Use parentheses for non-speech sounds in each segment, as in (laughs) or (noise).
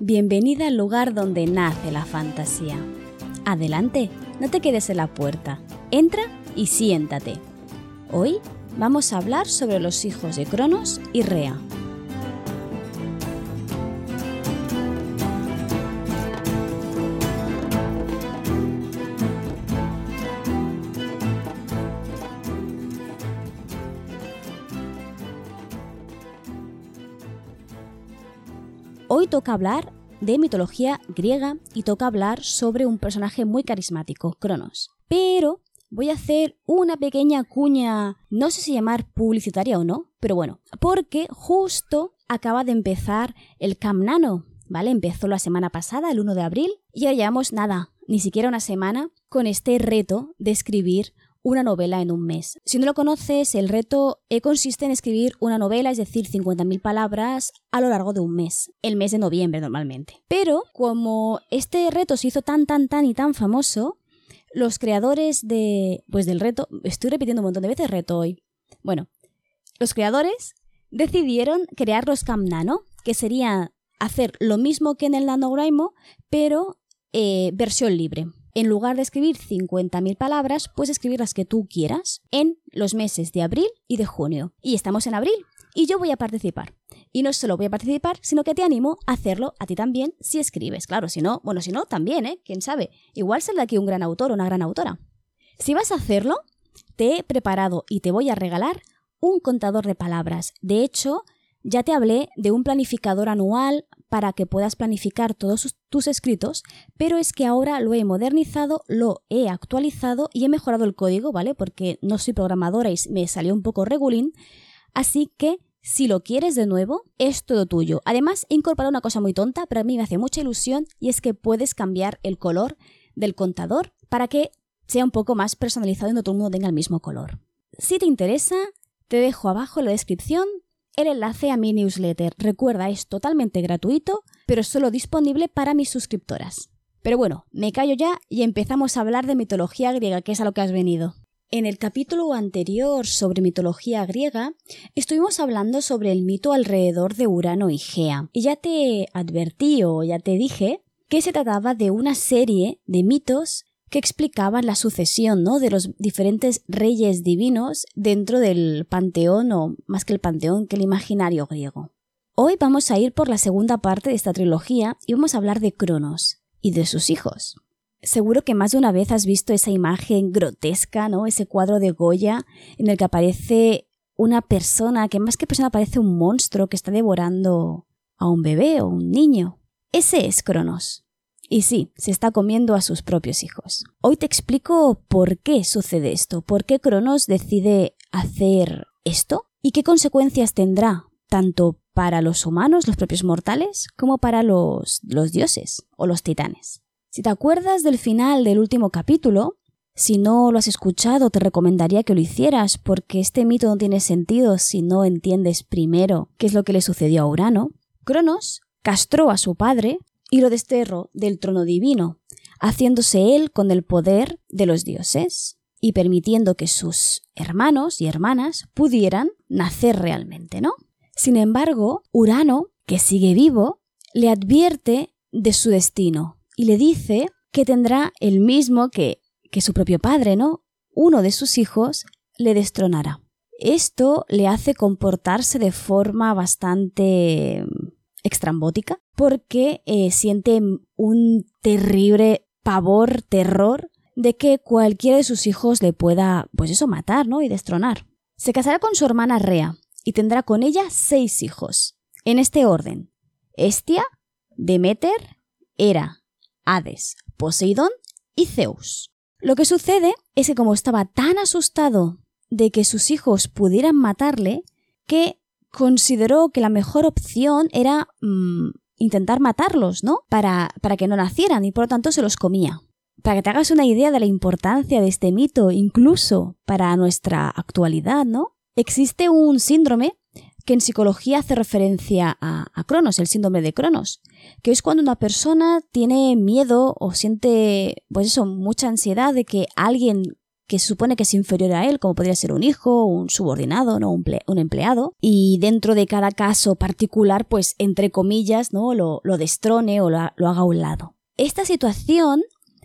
Bienvenida al lugar donde nace la fantasía. Adelante, no te quedes en la puerta. Entra y siéntate. Hoy vamos a hablar sobre los hijos de Cronos y Rea. Toca hablar de mitología griega y toca hablar sobre un personaje muy carismático, Cronos. Pero voy a hacer una pequeña cuña, no sé si llamar publicitaria o no, pero bueno, porque justo acaba de empezar el Camp Nano, ¿vale? Empezó la semana pasada, el 1 de abril, y ya llevamos nada, ni siquiera una semana, con este reto de escribir una novela en un mes. Si no lo conoces, el reto eh, consiste en escribir una novela, es decir, 50.000 palabras a lo largo de un mes, el mes de noviembre normalmente. Pero como este reto se hizo tan, tan, tan y tan famoso, los creadores de, pues del reto, estoy repitiendo un montón de veces reto hoy. Bueno, los creadores decidieron crear los Camp Nano, que sería hacer lo mismo que en el NaNoWriMo, pero eh, versión libre en lugar de escribir 50.000 palabras, puedes escribir las que tú quieras en los meses de abril y de junio. Y estamos en abril y yo voy a participar. Y no solo voy a participar, sino que te animo a hacerlo a ti también si escribes. Claro, si no, bueno, si no, también, ¿eh? ¿Quién sabe? Igual saldrá aquí un gran autor o una gran autora. Si vas a hacerlo, te he preparado y te voy a regalar un contador de palabras. De hecho, ya te hablé de un planificador anual para que puedas planificar todos tus escritos, pero es que ahora lo he modernizado, lo he actualizado y he mejorado el código, ¿vale? Porque no soy programadora y me salió un poco regulín. Así que si lo quieres de nuevo, es todo tuyo. Además, he incorporado una cosa muy tonta, pero a mí me hace mucha ilusión y es que puedes cambiar el color del contador para que sea un poco más personalizado y no todo el mundo tenga el mismo color. Si te interesa, te dejo abajo en la descripción el enlace a mi newsletter. Recuerda, es totalmente gratuito, pero solo disponible para mis suscriptoras. Pero bueno, me callo ya y empezamos a hablar de mitología griega, que es a lo que has venido. En el capítulo anterior sobre mitología griega, estuvimos hablando sobre el mito alrededor de Urano y Gea. Y ya te advertí o ya te dije que se trataba de una serie de mitos que explicaban la sucesión ¿no? de los diferentes reyes divinos dentro del panteón, o más que el panteón, que el imaginario griego. Hoy vamos a ir por la segunda parte de esta trilogía y vamos a hablar de Cronos y de sus hijos. Seguro que más de una vez has visto esa imagen grotesca, ¿no? Ese cuadro de Goya en el que aparece una persona que más que persona parece un monstruo que está devorando a un bebé o un niño. Ese es Cronos. Y sí, se está comiendo a sus propios hijos. Hoy te explico por qué sucede esto, por qué Cronos decide hacer esto y qué consecuencias tendrá tanto para los humanos, los propios mortales, como para los, los dioses o los titanes. Si te acuerdas del final del último capítulo, si no lo has escuchado, te recomendaría que lo hicieras, porque este mito no tiene sentido si no entiendes primero qué es lo que le sucedió a Urano. Cronos castró a su padre y lo desterró del trono divino, haciéndose él con el poder de los dioses y permitiendo que sus hermanos y hermanas pudieran nacer realmente, ¿no? Sin embargo, Urano, que sigue vivo, le advierte de su destino y le dice que tendrá el mismo que, que su propio padre, ¿no? Uno de sus hijos le destronará. Esto le hace comportarse de forma bastante extrambótica porque eh, siente un terrible pavor, terror de que cualquiera de sus hijos le pueda, pues eso, matar, ¿no? Y destronar. Se casará con su hermana Rea y tendrá con ella seis hijos. En este orden. Estia, Demeter, Hera, Hades, Poseidón y Zeus. Lo que sucede es que como estaba tan asustado de que sus hijos pudieran matarle, que consideró que la mejor opción era mm, intentar matarlos, ¿no? Para, para que no nacieran y por lo tanto se los comía. Para que te hagas una idea de la importancia de este mito, incluso para nuestra actualidad, ¿no? Existe un síndrome que en psicología hace referencia a, a, Cronos, el síndrome de Cronos, que es cuando una persona tiene miedo o siente, pues eso, mucha ansiedad de que alguien que se supone que es inferior a él, como podría ser un hijo, un subordinado, ¿no? un, empleado, y dentro de cada caso particular, pues entre comillas, ¿no? lo, destrone o lo, lo haga a un lado. Esta situación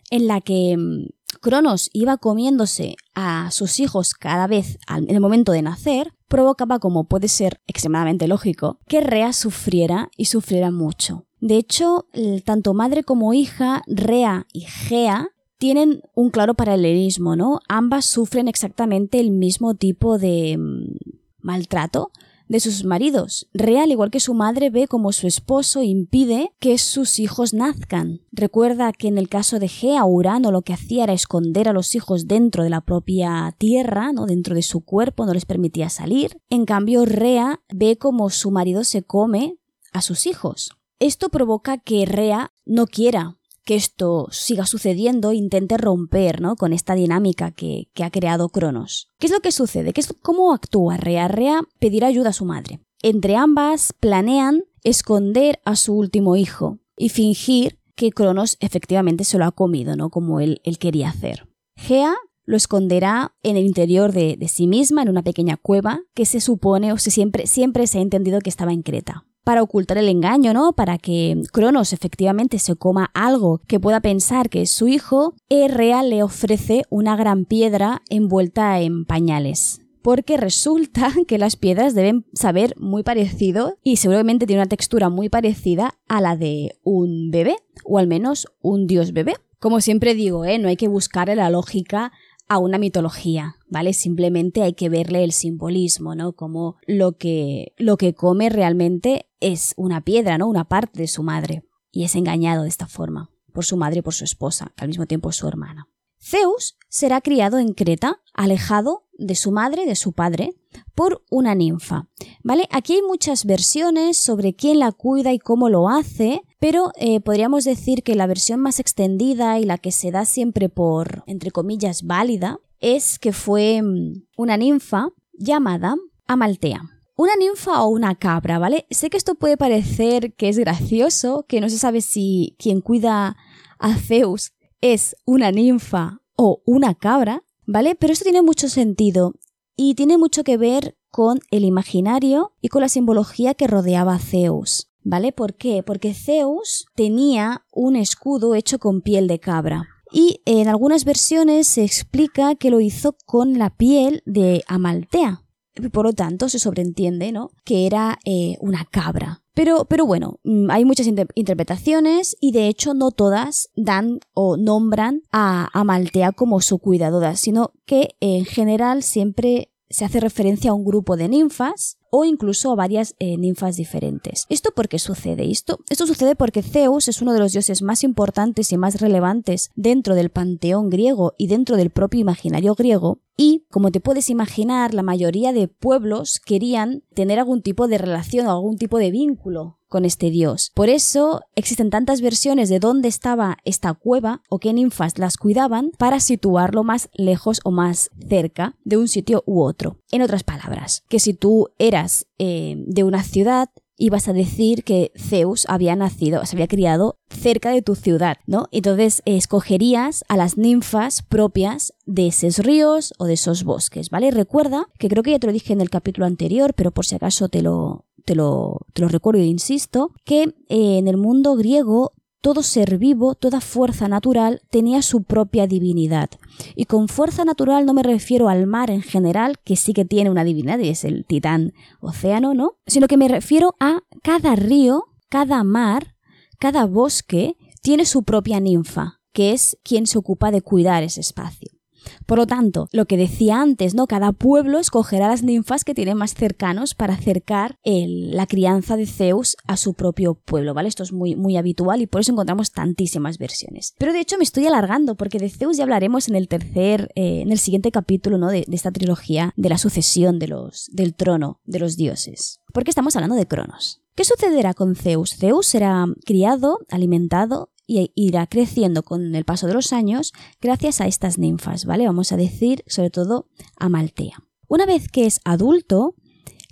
en la que mm, Cronos iba comiéndose a sus hijos cada vez en el momento de nacer, provocaba, como puede ser extremadamente lógico, que Rea sufriera y sufriera mucho. De hecho, tanto madre como hija, Rea y Gea, tienen un claro paralelismo, ¿no? Ambas sufren exactamente el mismo tipo de mm, maltrato, de sus maridos. Rea, al igual que su madre, ve como su esposo impide que sus hijos nazcan. Recuerda que en el caso de Gea, Urano lo que hacía era esconder a los hijos dentro de la propia tierra, ¿no? dentro de su cuerpo, no les permitía salir. En cambio, Rea ve como su marido se come a sus hijos. Esto provoca que Rea no quiera que esto siga sucediendo, intente romper ¿no? con esta dinámica que, ha creado Cronos. ¿Qué es lo que sucede? ¿Qué es, ¿Cómo actúa Rea? Rea pedirá ayuda a su madre. Entre ambas planean esconder a su último hijo y fingir que Cronos efectivamente se lo ha comido, ¿no? Como él, él quería hacer. Gea lo esconderá en el interior de, de, sí misma, en una pequeña cueva que se supone o se siempre, siempre se ha entendido que estaba en Creta para ocultar el engaño, ¿no? Para que Cronos efectivamente se coma algo que pueda pensar que es su hijo, Errea le ofrece una gran piedra envuelta en pañales. Porque resulta (laughs) que las piedras deben saber muy parecido y seguramente tiene una textura muy parecida a la de un bebé, o al menos un dios bebé. Como siempre digo, ¿eh? no hay que buscar la lógica a una mitología, ¿vale? Simplemente hay que verle el simbolismo, ¿no? Como lo que, lo que come realmente es una piedra, ¿no? Una parte de su madre. Y es engañado de esta forma, por su madre y por su esposa, que al mismo tiempo es su hermana. Zeus será criado en Creta, alejado de su madre de su padre, por una ninfa. ¿Vale? Aquí hay muchas versiones sobre quién la cuida y cómo lo hace, pero eh, podríamos decir que la versión más extendida y la que se da siempre por, entre comillas, válida, es que fue mm, una ninfa llamada Amaltea. Una ninfa o una cabra, ¿vale? Sé que esto puede parecer que es gracioso, que no se sabe si quien cuida a Zeus es una ninfa o una cabra, ¿vale? Pero esto tiene mucho sentido y tiene mucho que ver con el imaginario y con la simbología que rodeaba a Zeus. ¿Vale? ¿Por qué? Porque Zeus tenía un escudo hecho con piel de cabra. Y en algunas versiones se explica que lo hizo con la piel de Amaltea. Por lo tanto, se sobreentiende, ¿no? Que era eh, una cabra. Pero, pero bueno, mm, hay muchas interpretaciones y de hecho no todas dan o nombran a Amaltea como su cuidadora, sino que en general siempre se hace referencia a un grupo de ninfas o incluso varias eh, ninfas diferentes. ¿Esto por qué sucede? Esto, esto sucede porque Zeus es uno de los dioses más importantes y más relevantes dentro del panteón griego y dentro del propio imaginario griego, y, como te puedes imaginar, la mayoría de pueblos querían tener algún tipo de relación o algún tipo de vínculo con este dios. Por eso existen tantas versiones de dónde estaba esta cueva o qué ninfas las cuidaban para situarlo más lejos o más cerca de un sitio u otro. En otras palabras, que si tú eras eh, de una ciudad ibas a decir que Zeus había nacido, se había criado cerca de tu ciudad, ¿no? Entonces escogerías a las ninfas propias de esos ríos o de esos bosques, ¿vale? Recuerda que creo que ya te lo dije en el capítulo anterior, pero por si acaso te lo, te lo, te lo recuerdo e insisto, que eh, en el mundo griego todo ser vivo, toda fuerza natural tenía su propia divinidad. Y con fuerza natural no me refiero al mar en general, que sí que tiene una divinidad y es el titán océano, ¿no? Sino que me refiero a cada río, cada mar, cada bosque tiene su propia ninfa, que es quien se ocupa de cuidar ese espacio. Por lo tanto, lo que decía antes, ¿no? Cada pueblo escogerá las ninfas que tiene más cercanos para acercar la crianza de Zeus a su propio pueblo, ¿vale? Esto es muy, muy habitual y por eso encontramos tantísimas versiones. Pero de hecho me estoy alargando porque de Zeus ya hablaremos en el tercer, eh, en el siguiente capítulo, ¿no? De, esta trilogía de la sucesión del trono de los dioses. Porque estamos hablando de Cronos. ¿Qué sucederá con Zeus? Zeus será criado, alimentado y irá creciendo con el paso de los años gracias a estas ninfas, ¿vale? Vamos a decir sobre todo a Maltea. Una vez que es adulto,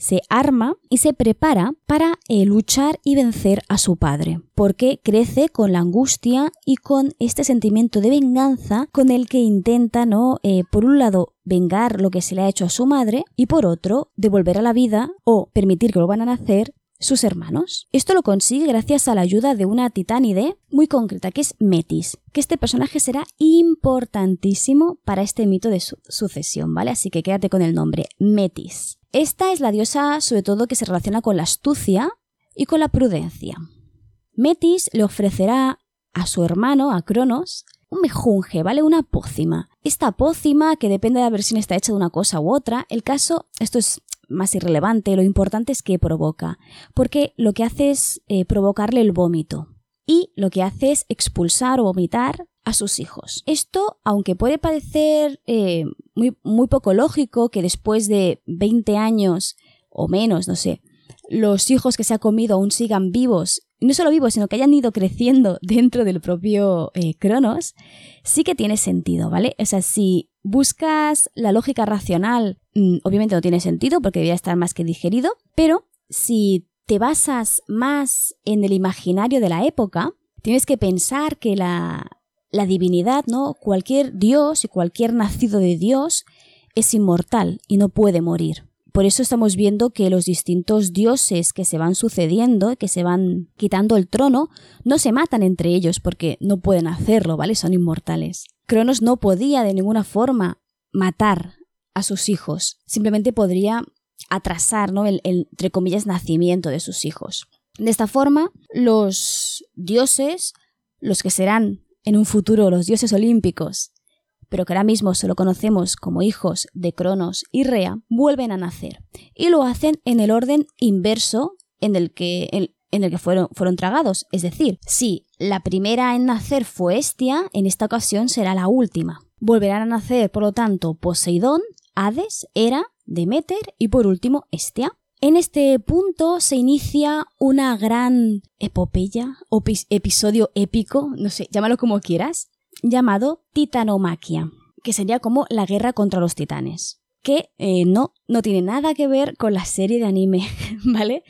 se arma y se prepara para eh, luchar y vencer a su padre, porque crece con la angustia y con este sentimiento de venganza con el que intenta, ¿no? Eh, por un lado, vengar lo que se le ha hecho a su madre y por otro, devolver a la vida o permitir que lo van a nacer sus hermanos. Esto lo consigue gracias a la ayuda de una titánide muy concreta, que es Metis, que este personaje será importantísimo para este mito de sucesión, ¿vale? Así que quédate con el nombre, Metis. Esta es la diosa sobre todo que se relaciona con la astucia y con la prudencia. Metis le ofrecerá a su hermano, a Cronos, un mejunje, ¿vale? Una pócima. Esta pócima, que depende de la versión, está hecha de una cosa u otra. El caso, esto es más irrelevante, lo importante es que provoca, porque lo que hace es eh, provocarle el vómito y lo que hace es expulsar o vomitar a sus hijos. Esto, aunque puede parecer eh, muy, muy poco lógico que después de 20 años o menos, no sé, los hijos que se ha comido aún sigan vivos, no solo vivos, sino que hayan ido creciendo (laughs) dentro del propio eh, Cronos, sí que tiene sentido, ¿vale? O sea, si buscas la lógica racional, obviamente no tiene sentido porque debería estar más que digerido, pero si te basas más en el imaginario de la época, tienes que pensar que la, la divinidad, ¿no? Cualquier dios y cualquier nacido de Dios es inmortal y no puede morir. Por eso estamos viendo que los distintos dioses que se van sucediendo, que se van quitando el trono, no se matan entre ellos porque no pueden hacerlo, ¿vale? Son inmortales. Cronos no podía de ninguna forma matar a sus hijos, simplemente podría atrasar, ¿no? El, el, entre comillas, nacimiento de sus hijos. De esta forma, los dioses, los que serán en un futuro los dioses olímpicos, pero que ahora mismo solo conocemos como hijos de Cronos y Rea, vuelven a nacer y lo hacen en el orden inverso en el que, en, el que fueron, fueron tragados. Es decir, si la primera en nacer fue Estia, en esta ocasión será la última. Volverán a nacer, por lo tanto, Poseidón, Hades, Hera, Demeter y por último Estia. En este punto se inicia una gran epopeya o episodio épico, no sé, llámalo como quieras, llamado Titanomaquia, que sería como la guerra contra los titanes, que eh, no, no tiene nada que ver con la serie de anime, (laughs) ¿vale?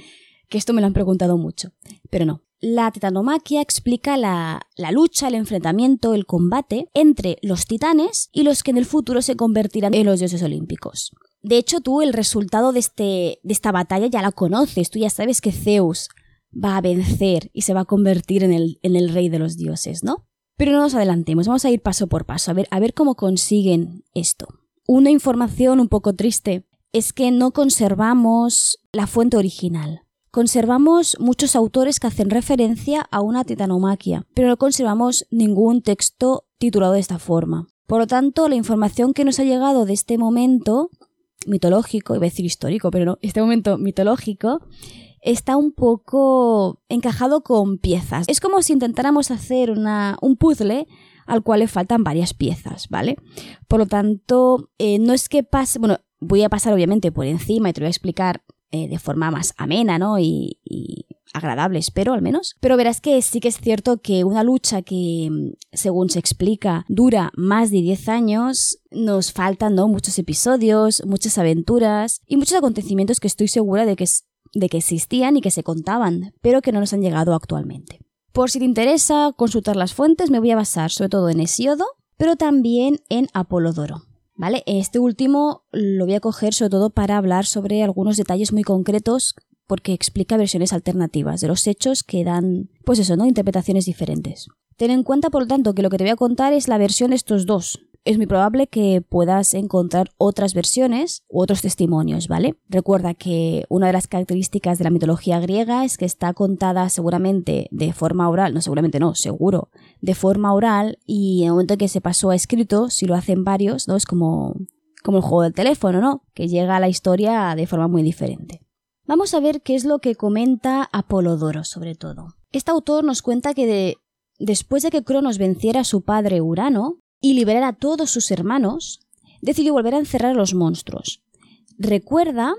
Que esto me lo han preguntado mucho, pero no. La titanomaquia explica la, la, lucha, el enfrentamiento, el combate entre los titanes y los que en el futuro se convertirán en los dioses olímpicos. De hecho, tú el resultado de, este, de esta batalla ya la conoces, tú ya sabes que Zeus va a vencer y se va a convertir en el, en el rey de los dioses, ¿no? Pero no nos adelantemos, vamos a ir paso por paso, a ver, a ver cómo consiguen esto. Una información un poco triste es que no conservamos la fuente original. Conservamos muchos autores que hacen referencia a una titanomaquia, pero no conservamos ningún texto titulado de esta forma. Por lo tanto, la información que nos ha llegado de este momento mitológico, iba a decir histórico, pero no, este momento mitológico, está un poco encajado con piezas. Es como si intentáramos hacer un puzzle al cual le faltan varias piezas, ¿vale? Por lo tanto, eh, no es que pase, bueno, voy a pasar obviamente por encima y te voy a explicar eh, de forma más amena, ¿no? Y, agradable, espero al menos. Pero verás que sí que es cierto que una lucha que, según se explica, dura más de 10 años, nos faltan ¿no? muchos episodios, muchas aventuras y muchos acontecimientos que estoy segura de que, de que existían y que se contaban, pero que no nos han llegado actualmente. Por si te interesa consultar las fuentes, me voy a basar sobre todo en Hesiodo, pero también en Apolodoro. ¿Vale? Este último lo voy a coger sobre todo para hablar sobre algunos detalles muy concretos porque explica versiones alternativas de los hechos que dan, pues eso, ¿no? Interpretaciones diferentes. Ten en cuenta, por lo tanto, que lo que te voy a contar es la versión de estos dos. Es muy probable que puedas encontrar otras versiones u otros testimonios, ¿vale? Recuerda que una de las características de la mitología griega es que está contada seguramente de forma oral, no seguramente no, seguro, de forma oral y en el momento en que se pasó a escrito, si lo hacen varios, ¿no? Es como, como el juego del teléfono, ¿no? Que llega a la historia de forma muy diferente. Vamos a ver qué es lo que comenta Apolodoro, sobre todo. Este autor nos cuenta que después de que Cronos venciera a su padre Urano y liberara a todos sus hermanos, decidió volver a encerrar a los monstruos. Recuerda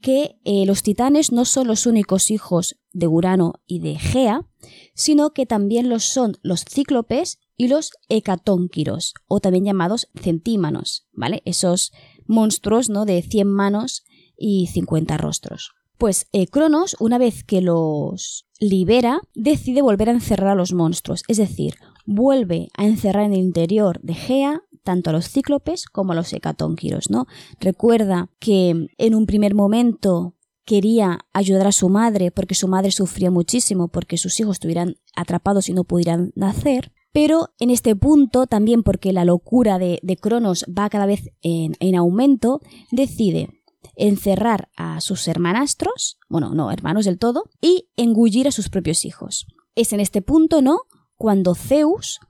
que eh, los titanes no son los únicos hijos de Urano y de Gea, sino que también los son los cíclopes y los hecatónquiros, o también llamados centímanos, ¿vale? Esos monstruos, ¿no? De 100 manos y 50 rostros. Pues eh, Cronos, una vez que los libera, decide volver a encerrar a los monstruos, es decir, vuelve a encerrar en el interior de Gea tanto a los cíclopes como a los hecatónquiros, ¿no? Recuerda que en un primer momento quería ayudar a su madre porque su madre sufría muchísimo porque sus hijos estuvieran atrapados y no pudieran nacer, pero en este punto, también porque la locura de, Cronos va cada vez en, en aumento, decide encerrar a sus hermanastros, bueno, no, hermanos del todo, y engullir a sus propios hijos. Es en este punto, ¿no? Cuando Zeus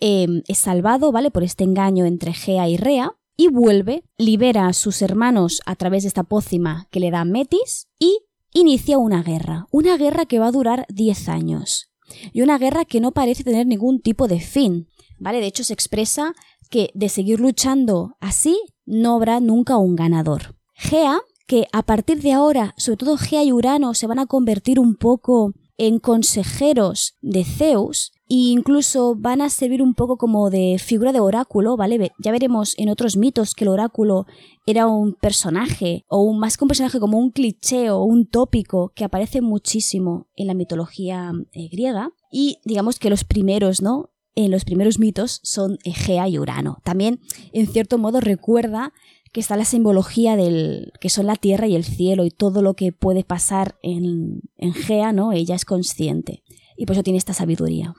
em, es salvado, ¿vale? Por este engaño entre Gea y Rea, y vuelve, libera a sus hermanos a través de esta pócima que le da Metis y inicia una guerra, una guerra que va a durar 10 años y una guerra que no parece tener ningún tipo de fin, ¿vale? De hecho se expresa que de seguir luchando así no habrá nunca un ganador. Gea, que a partir de ahora, sobre todo Gea y Urano se van a convertir un poco en consejeros de Zeus incluso van a servir un poco como de figura de oráculo, ¿vale? Ya veremos en otros mitos que el oráculo era un personaje o un, más que un personaje como un cliché o un tópico que aparece muchísimo en la mitología eh, griega y digamos que los primeros, ¿no? En los primeros mitos son Gea y Urano. También, en cierto modo, recuerda que está la simbología del que son la tierra y el cielo y todo lo que puede pasar en, en Gea, ¿no? Ella es consciente y por eso tiene esta sabiduría.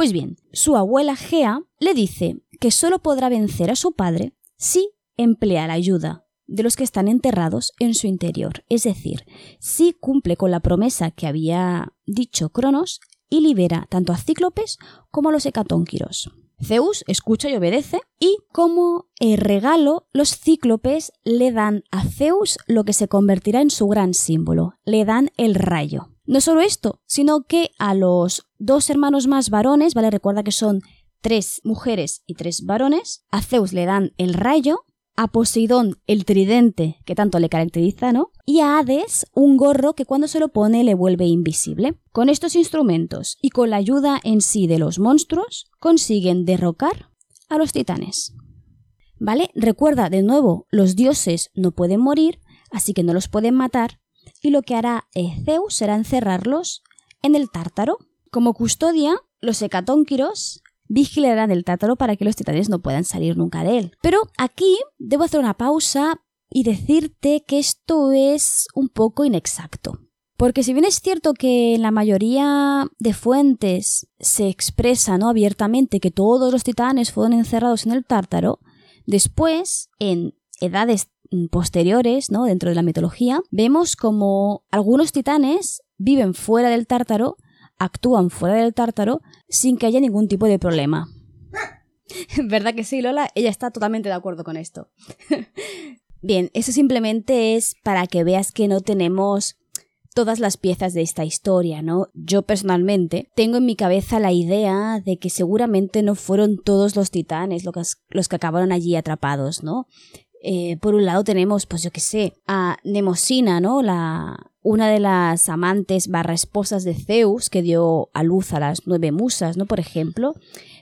Pues bien, su abuela Gea le dice que solo podrá vencer a su padre si emplea la ayuda de los que están enterrados en su interior, es decir, si cumple con la promesa que había dicho Cronos y libera tanto a Cíclopes como a los hecatónquiros. Zeus escucha y obedece y como regalo los cíclopes le dan a Zeus lo que se convertirá en su gran símbolo, le dan el rayo. No solo esto, sino que a los dos hermanos más varones, ¿vale? Recuerda que son tres mujeres y tres varones, a Zeus le dan el rayo a Poseidón el tridente que tanto le caracteriza, ¿no? Y a Hades un gorro que cuando se lo pone le vuelve invisible. Con estos instrumentos y con la ayuda en sí de los monstruos, consiguen derrocar a los titanes. ¿Vale? Recuerda de nuevo, los dioses no pueden morir, así que no los pueden matar, y lo que hará Zeus será encerrarlos en el tártaro. Como custodia, los hecatónquiros vigilarán el tártaro para que los titanes no puedan salir nunca de él. Pero aquí debo hacer una pausa y decirte que esto es un poco inexacto. Porque si bien es cierto que en la mayoría de fuentes se expresa ¿no? abiertamente que todos los titanes fueron encerrados en el tártaro, después, en edades posteriores, ¿no? dentro de la mitología, vemos como algunos titanes viven fuera del tártaro actúan fuera del tártaro sin que haya ningún tipo de problema. (laughs) ¿Verdad que sí, Lola? Ella está totalmente de acuerdo con esto. (laughs) Bien, eso simplemente es para que veas que no tenemos todas las piezas de esta historia, ¿no? Yo personalmente tengo en mi cabeza la idea de que seguramente no fueron todos los titanes los que, acabaron allí atrapados, ¿no? Eh, por un lado tenemos, pues yo qué sé, a Nemosina, ¿no? La, una de las amantes barra esposas de Zeus que dio a luz a las nueve musas, ¿no? Por ejemplo.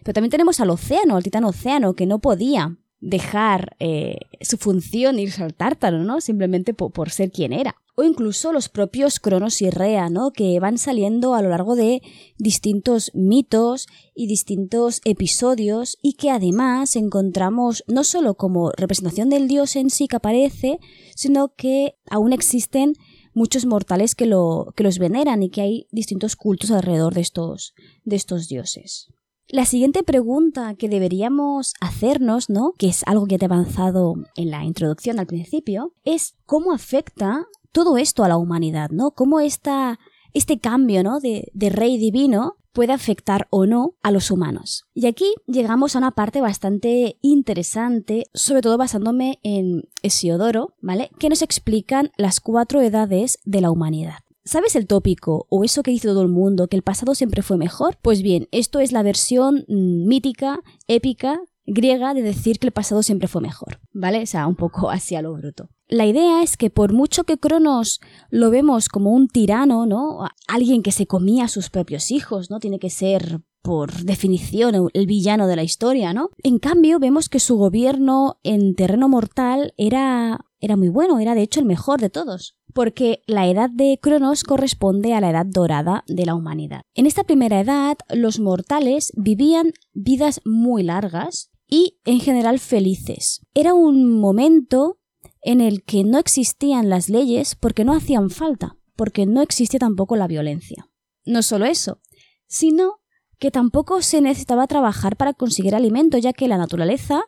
Pero también tenemos al océano, al titán océano, que no podía dejar eh, su función irse al tártaro, ¿no? Simplemente por, ser quien era. O incluso los propios Cronos y Rea, ¿no? Que van saliendo a lo largo de distintos mitos y distintos episodios y que además encontramos no solo como representación del dios en sí que aparece, sino que aún existen muchos mortales que, lo, que los veneran y que hay distintos cultos alrededor de estos, de estos dioses. La siguiente pregunta que deberíamos hacernos, ¿no? Que es algo que te he avanzado en la introducción al principio, es cómo afecta todo esto a la humanidad, ¿no? Cómo esta, este cambio, ¿no? De, rey divino puede afectar o no a los humanos. Y aquí llegamos a una parte bastante interesante, sobre todo basándome en Hesiodoro, ¿vale? Que nos explican las cuatro edades de la humanidad. ¿Sabes el tópico o eso que dice todo el mundo, que el pasado siempre fue mejor? Pues bien, esto es la versión mm, mítica, épica, griega de decir que el pasado siempre fue mejor, ¿vale? O sea, un poco (laughs) así a lo bruto. La idea es que por mucho que Cronos lo vemos como un tirano, ¿no? Alguien que se comía a sus propios hijos, ¿no? Tiene que ser por definición el villano de la historia, ¿no? En cambio, vemos que su gobierno en terreno mortal era era muy bueno, era de hecho el mejor de todos, porque la edad de Cronos corresponde a la edad dorada de la humanidad. En esta primera edad, los mortales vivían vidas muy largas y en general felices. Era un momento en el que no existían las leyes porque no hacían falta, porque no existía tampoco la violencia. No solo eso, sino que tampoco se necesitaba trabajar para conseguir alimento, ya que la naturaleza,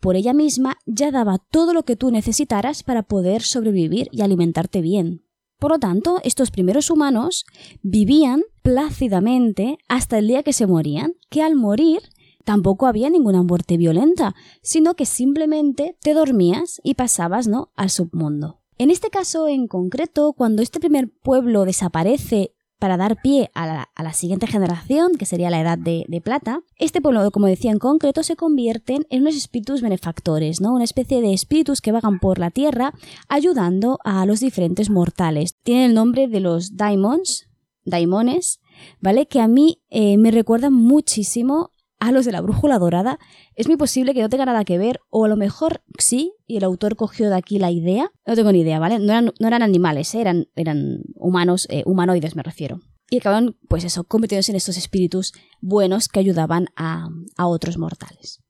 por ella misma, ya daba todo lo que tú necesitaras para poder sobrevivir y alimentarte bien. Por lo tanto, estos primeros humanos vivían plácidamente hasta el día que se morían, que al morir tampoco había ninguna muerte violenta, sino que simplemente te dormías y pasabas, ¿no?, al submundo. En este caso en concreto, cuando este primer pueblo desaparece para dar pie a la, siguiente generación, que sería la edad de, plata, este pueblo, como decía en concreto, se convierten en unos espíritus benefactores, ¿no? Una especie de espíritus que vagan por la tierra ayudando a los diferentes mortales. Tienen el nombre de los daimons, daimones, ¿vale? Que a mí eh, me recuerdan muchísimo a los de la brújula dorada, es muy posible que no tenga nada que ver, o a lo mejor sí, y el autor cogió de aquí la idea. No tengo ni idea, ¿vale? No eran, no eran animales, ¿eh? eran, eran humanos, eh, humanoides me refiero. Y acabaron, pues eso, convirtiéndose en estos espíritus buenos que ayudaban a, a otros mortales.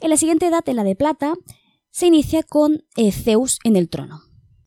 En la siguiente edad, en la de plata, se inicia con eh, Zeus en el trono.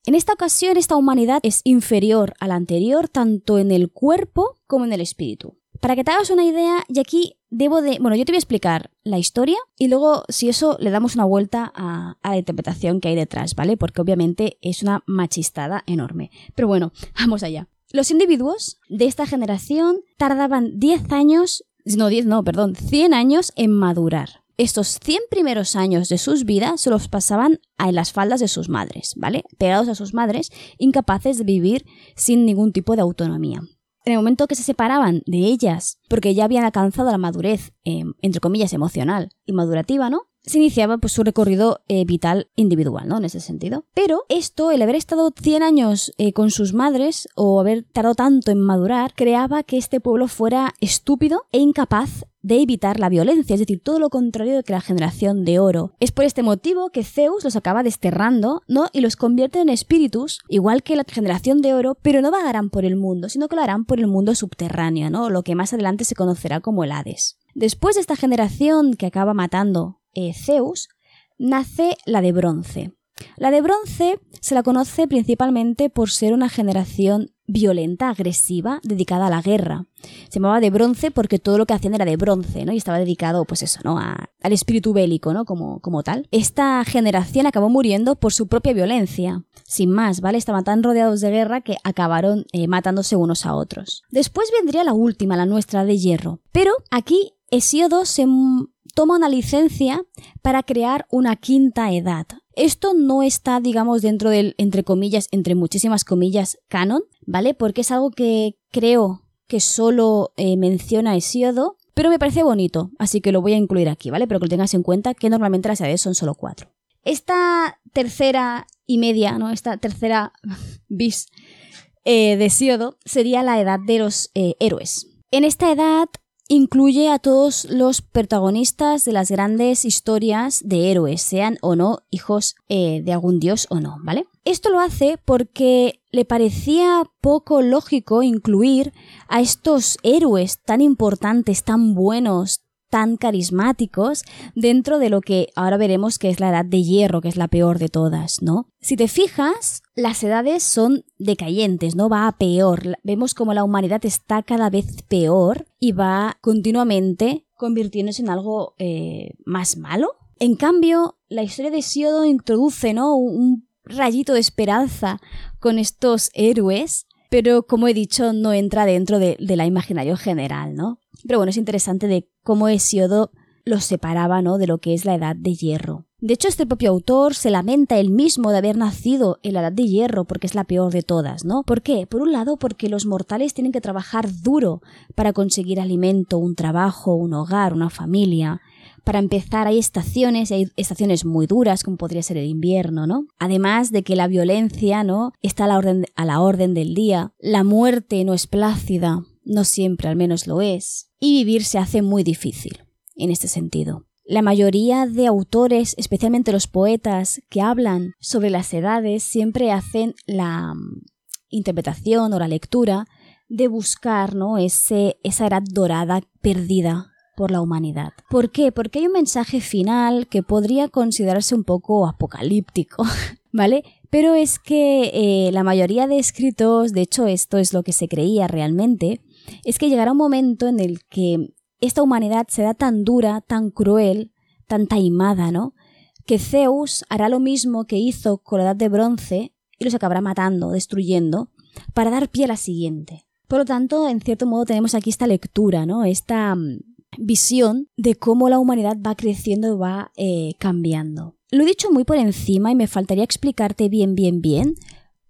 En esta ocasión, esta humanidad es inferior a la anterior, tanto en el cuerpo como en el espíritu. Para que te hagas una idea, y aquí debo de... Bueno, yo te voy a explicar la historia y luego, si eso, le damos una vuelta a, la interpretación que hay detrás, ¿vale? Porque obviamente es una machistada enorme. Pero bueno, (laughs) vamos allá. Los individuos de esta generación tardaban 10 años, no 10, no, perdón, 100 años en madurar. Estos 100 primeros años de sus vidas se los pasaban en las faldas de sus madres, ¿vale? Pegados a sus madres, incapaces de vivir sin ningún tipo de autonomía en el momento que se separaban de ellas, porque ya habían alcanzado la madurez, em, entre comillas, emocional y madurativa, ¿no? Se iniciaba pues, su recorrido eh, vital individual, ¿no? En ese sentido. Pero esto, el haber estado 100 años eh, con sus madres o haber tardado tanto en madurar, creaba que este pueblo fuera estúpido e incapaz de evitar la violencia, es decir, todo lo contrario de que la generación de oro. Es por este motivo que Zeus los acaba desterrando, ¿no? Y los convierte en espíritus, igual que la generación de oro, pero no vagarán por el mundo, sino que lo harán por el mundo subterráneo, ¿no? Lo que más adelante se conocerá como el Hades. Después de esta generación que acaba matando eh, Zeus, nace la de bronce. La de bronce se la conoce principalmente por ser una generación violenta, agresiva, dedicada a la guerra. Se llamaba de bronce porque todo lo que hacían era de bronce, ¿no? Y estaba dedicado, pues eso, ¿no? al espíritu bélico, ¿no? Como, como tal. Esta generación acabó muriendo por su propia violencia. Sin más, ¿vale? Estaban tan rodeados de guerra que acabaron eh, matándose unos a otros. Después vendría la última, la nuestra de hierro. Pero aquí Hesíodo se toma una licencia para crear una quinta edad. Esto no está, digamos, dentro del, entre comillas, entre muchísimas comillas, canon, ¿vale? Porque es algo que creo que solo eh, menciona Hesíodo, pero me parece bonito, así que lo voy a incluir aquí, ¿vale? Pero que lo tengas en cuenta que normalmente las edades son solo cuatro. Esta tercera y media, ¿no? Esta tercera (laughs) bis eh, de Hesíodo sería la edad de los eh, héroes. En esta edad incluye a todos los protagonistas de las grandes historias de héroes, sean o no hijos eh, de algún dios o no, ¿vale? Esto lo hace porque le parecía poco lógico incluir a estos héroes tan importantes, tan buenos, tan carismáticos dentro de lo que ahora veremos que es la edad de hierro, que es la peor de todas, ¿no? Si te fijas, las edades son decayentes, ¿no? Va a peor. Vemos como la humanidad está cada vez peor y va continuamente convirtiéndose en algo eh, más malo. En cambio, la historia de Siodo introduce, ¿no? Un rayito de esperanza con estos héroes, pero como he dicho, no entra dentro de, de la imaginario general, ¿no? Pero bueno, es interesante de cómo Hesiodo los separaba ¿no? de lo que es la edad de hierro. De hecho, este propio autor se lamenta él mismo de haber nacido en la edad de hierro porque es la peor de todas, ¿no? ¿Por qué? Por un lado, porque los mortales tienen que trabajar duro para conseguir alimento, un trabajo, un hogar, una familia. Para empezar, hay estaciones, hay estaciones muy duras, como podría ser el invierno, ¿no? Además de que la violencia, ¿no? Está a la orden, a la orden del día. La muerte no es plácida, no siempre al menos lo es, y vivir se hace muy difícil en este sentido. La mayoría de autores, especialmente los poetas que hablan sobre las edades, siempre hacen la mm, interpretación o la lectura de buscar ¿no? Ese, esa edad dorada perdida por la humanidad. ¿Por qué? Porque hay un mensaje final que podría considerarse un poco apocalíptico, (laughs) ¿vale? Pero es que eh, la mayoría de escritos, de hecho esto es lo que se creía realmente, es que llegará un momento en el que esta humanidad será tan dura, tan cruel, tan taimada, ¿no? Que Zeus hará lo mismo que hizo con la edad de bronce y los acabará matando, destruyendo, para dar pie a la siguiente. Por lo tanto, en cierto modo tenemos aquí esta lectura, ¿no? Esta mm, visión de cómo la humanidad va creciendo va eh, cambiando. Lo he dicho muy por encima y me faltaría explicarte bien, bien, bien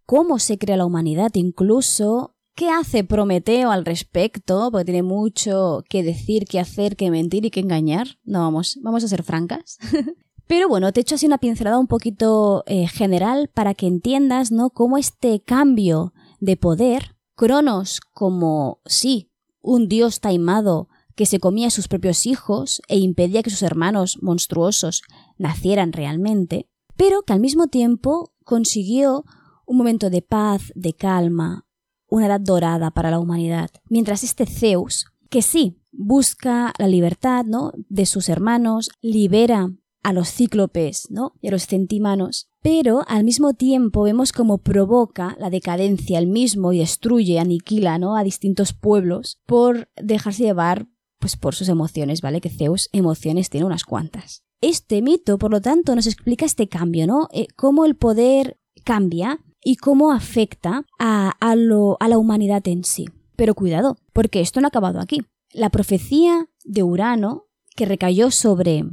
cómo se crea la humanidad, incluso ¿Qué hace Prometeo al respecto? Porque tiene mucho que decir, que hacer, que mentir y que engañar. No, vamos, vamos a ser francas. (laughs) Pero bueno, te he hecho así una pincelada un poquito eh, general para que entiendas, ¿no? Cómo este cambio de poder, Cronos como, sí, un dios taimado que se comía a sus propios hijos e impedía que sus hermanos monstruosos nacieran realmente, pero que al mismo tiempo consiguió un momento de paz, de calma, una edad dorada para la humanidad. Mientras este Zeus, que sí, busca la libertad, ¿no? de sus hermanos, libera a los cíclopes, ¿no? y a los centimanos, pero al mismo tiempo vemos cómo provoca la decadencia el mismo y destruye, aniquila, ¿no? a distintos pueblos por dejarse llevar pues por sus emociones, ¿vale? Que Zeus emociones tiene unas cuantas. Este mito, por lo tanto, nos explica este cambio, ¿no? Eh, cómo el poder cambia y cómo afecta a, a, lo, a la humanidad en sí. Pero cuidado, porque esto no ha acabado aquí. La profecía de Urano, que recayó sobre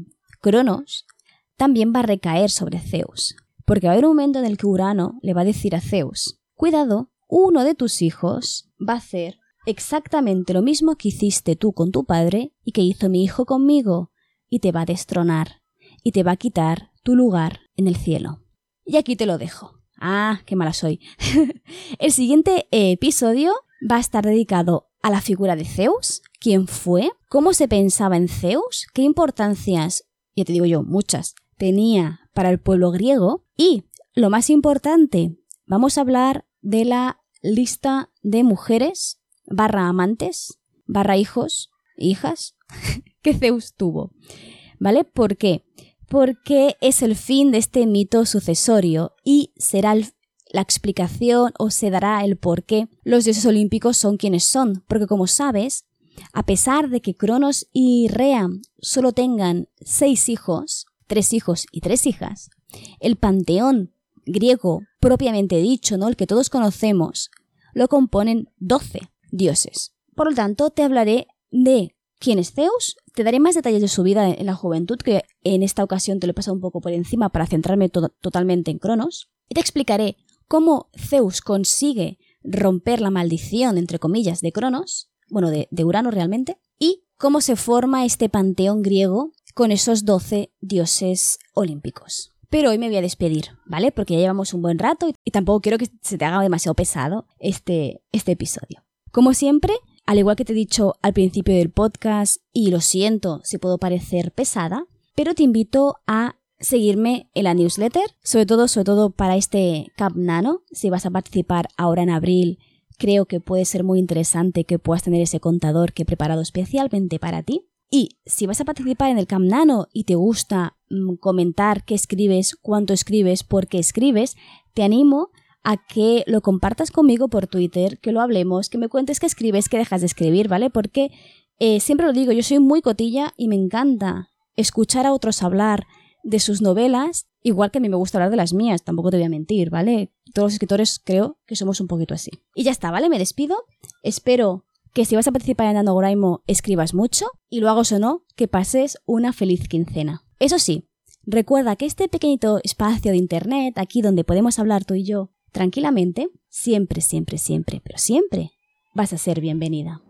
Cronos, también va a recaer sobre Zeus. Porque va a haber un momento en el que Urano le va a decir a Zeus, cuidado, uno de tus hijos va a hacer exactamente lo mismo que hiciste tú con tu padre y que hizo mi hijo conmigo, y te va a destronar, y te va a quitar tu lugar en el cielo. Y aquí te lo dejo. Ah, qué mala soy. (laughs) el siguiente episodio va a estar dedicado a la figura de Zeus, quién fue, cómo se pensaba en Zeus, qué importancias, ya te digo yo, muchas, tenía para el pueblo griego y, lo más importante, vamos a hablar de la lista de mujeres barra amantes barra hijos, hijas, (laughs) que Zeus tuvo. ¿Vale? ¿Por qué? Porque es el fin de este mito sucesorio y será la explicación o se dará el por qué los dioses olímpicos son quienes son, porque como sabes, a pesar de que Cronos y Rea solo tengan seis hijos, tres hijos y tres hijas, el panteón griego propiamente dicho, ¿no? el que todos conocemos, lo componen doce dioses. Por lo tanto, te hablaré de quién es Zeus, te daré más detalles de su vida en la juventud, que en esta ocasión te lo he pasado un poco por encima para centrarme totalmente en Cronos, y te explicaré cómo Zeus consigue romper la maldición, entre comillas, de Cronos, bueno, de, Urano realmente, y cómo se forma este panteón griego con esos doce dioses olímpicos. Pero hoy me voy a despedir, ¿vale? Porque ya llevamos un buen rato y, tampoco quiero que se te haga demasiado pesado este, este episodio. Como siempre, al igual que te he dicho al principio del podcast, y lo siento si puedo parecer pesada, pero te invito a seguirme en la newsletter, sobre todo, sobre todo para este Camp Nano, si vas a participar ahora en abril, creo que puede ser muy interesante que puedas tener ese contador que he preparado especialmente para ti. Y si vas a participar en el Camp Nano y te gusta mm, comentar qué escribes, cuánto escribes, por qué escribes, te animo a que lo compartas conmigo por Twitter, que lo hablemos, que me cuentes qué escribes, qué dejas de escribir, ¿vale? Porque eh, siempre lo digo, yo soy muy cotilla y me encanta escuchar a otros hablar de sus novelas, igual que a mí me gusta hablar de las mías, tampoco te voy a mentir, ¿vale? Todos los escritores creo que somos un poquito así. Y ya está, ¿vale? Me despido. Espero que si vas a participar en Dando escribas mucho y lo hagas o no, que pases una feliz quincena. Eso sí, recuerda que este pequeñito espacio de internet, aquí donde podemos hablar tú y yo, tranquilamente, siempre, siempre, siempre, pero siempre vas a ser bienvenida.